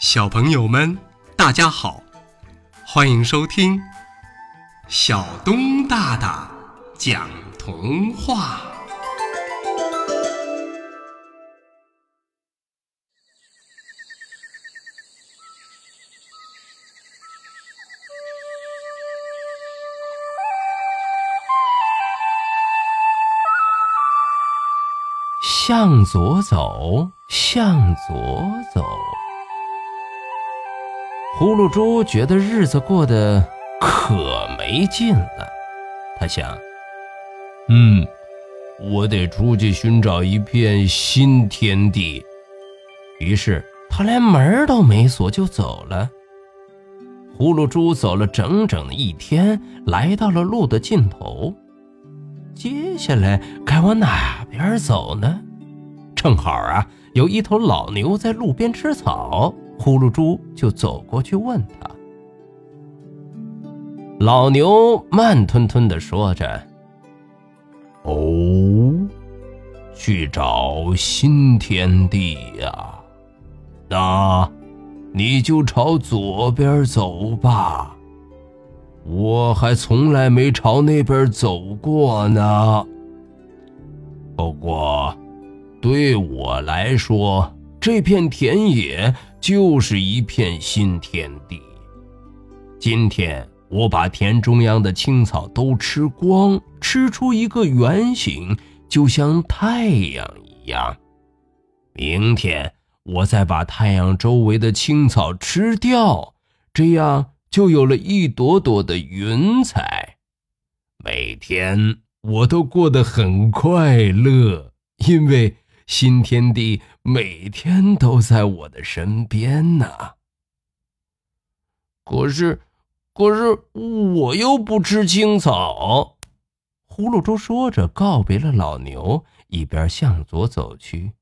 小朋友们，大家好，欢迎收听小东大大讲童话。向左走，向左走。葫芦猪觉得日子过得可没劲了，他想：“嗯，我得出去寻找一片新天地。”于是他连门都没锁就走了。葫芦猪走了整整一天，来到了路的尽头。接下来该往哪边走呢？正好啊，有一头老牛在路边吃草，呼噜猪就走过去问他。老牛慢吞吞的说着：“哦，去找新天地呀？那你就朝左边走吧。我还从来没朝那边走过呢。不过……”对我来说，这片田野就是一片新天地。今天我把田中央的青草都吃光，吃出一个圆形，就像太阳一样。明天我再把太阳周围的青草吃掉，这样就有了一朵朵的云彩。每天我都过得很快乐，因为。新天地每天都在我的身边呢。可是，可是我又不吃青草。葫芦猪说着，告别了老牛，一边向左走去。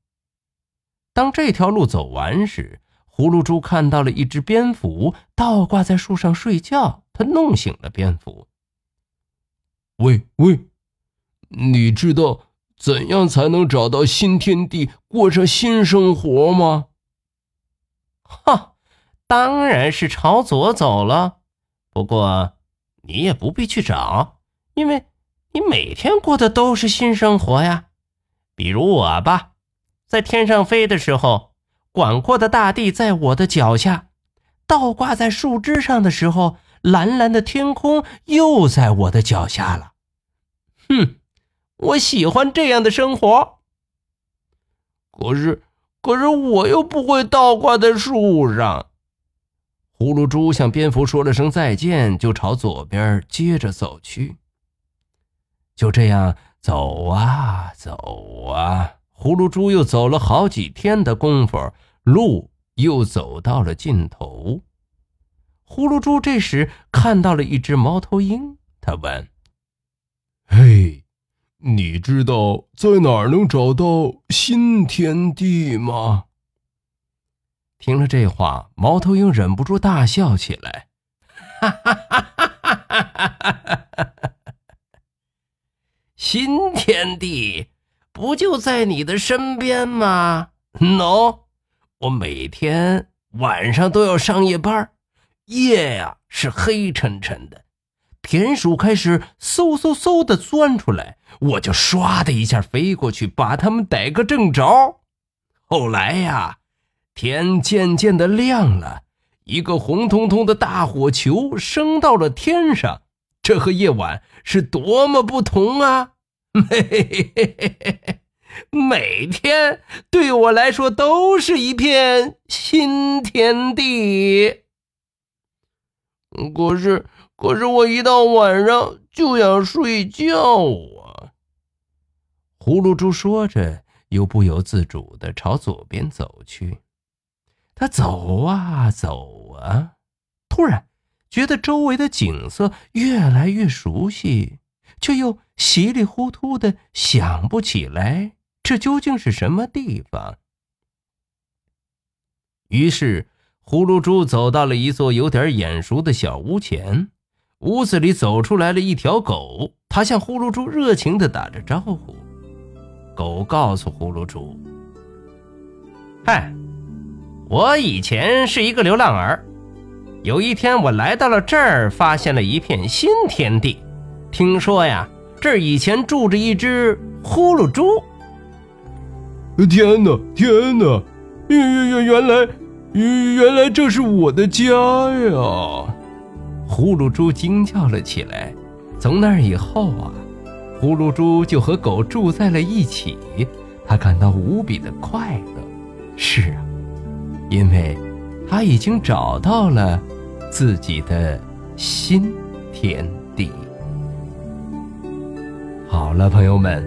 当这条路走完时，葫芦猪看到了一只蝙蝠倒挂在树上睡觉。他弄醒了蝙蝠。喂喂，你知道？怎样才能找到新天地，过上新生活吗？哈，当然是朝左走了。不过，你也不必去找，因为你每天过的都是新生活呀。比如我吧，在天上飞的时候，广阔的大地在我的脚下；倒挂在树枝上的时候，蓝蓝的天空又在我的脚下了。哼。我喜欢这样的生活，可是，可是我又不会倒挂在树上。葫芦猪向蝙蝠说了声再见，就朝左边接着走去。就这样走啊走啊，葫芦猪又走了好几天的功夫，路又走到了尽头。葫芦猪这时看到了一只猫头鹰，他问：“嘿。”你知道在哪儿能找到新天地吗？听了这话，猫头鹰忍不住大笑起来，哈哈哈哈哈哈！新天地不就在你的身边吗？no，我每天晚上都要上夜班，夜呀是黑沉沉的。田鼠开始嗖嗖嗖的钻出来，我就唰的一下飞过去，把它们逮个正着。后来呀，天渐渐的亮了，一个红彤彤的大火球升到了天上，这和夜晚是多么不同啊！嘿嘿嘿嘿嘿嘿每天对我来说都是一片新天地。可是。可是我一到晚上就想睡觉啊！葫芦猪说着，又不由自主的朝左边走去。他走啊走啊，突然觉得周围的景色越来越熟悉，却又稀里糊涂的想不起来这究竟是什么地方。于是，葫芦猪走到了一座有点眼熟的小屋前。屋子里走出来了一条狗，它向呼噜猪热情地打着招呼。狗告诉呼噜猪：“嗨，我以前是一个流浪儿，有一天我来到了这儿，发现了一片新天地。听说呀，这儿以前住着一只呼噜猪。天哪，天哪！原原原原来，原来这是我的家呀！呼噜猪惊叫了起来。从那以后啊，呼噜猪就和狗住在了一起，他感到无比的快乐。是啊，因为他已经找到了自己的新天地。好了，朋友们，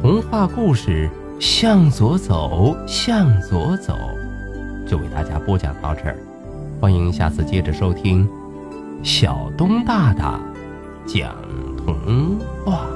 童话故事《向左走，向左走》就为大家播讲到这儿，欢迎下次接着收听小东大大讲童话。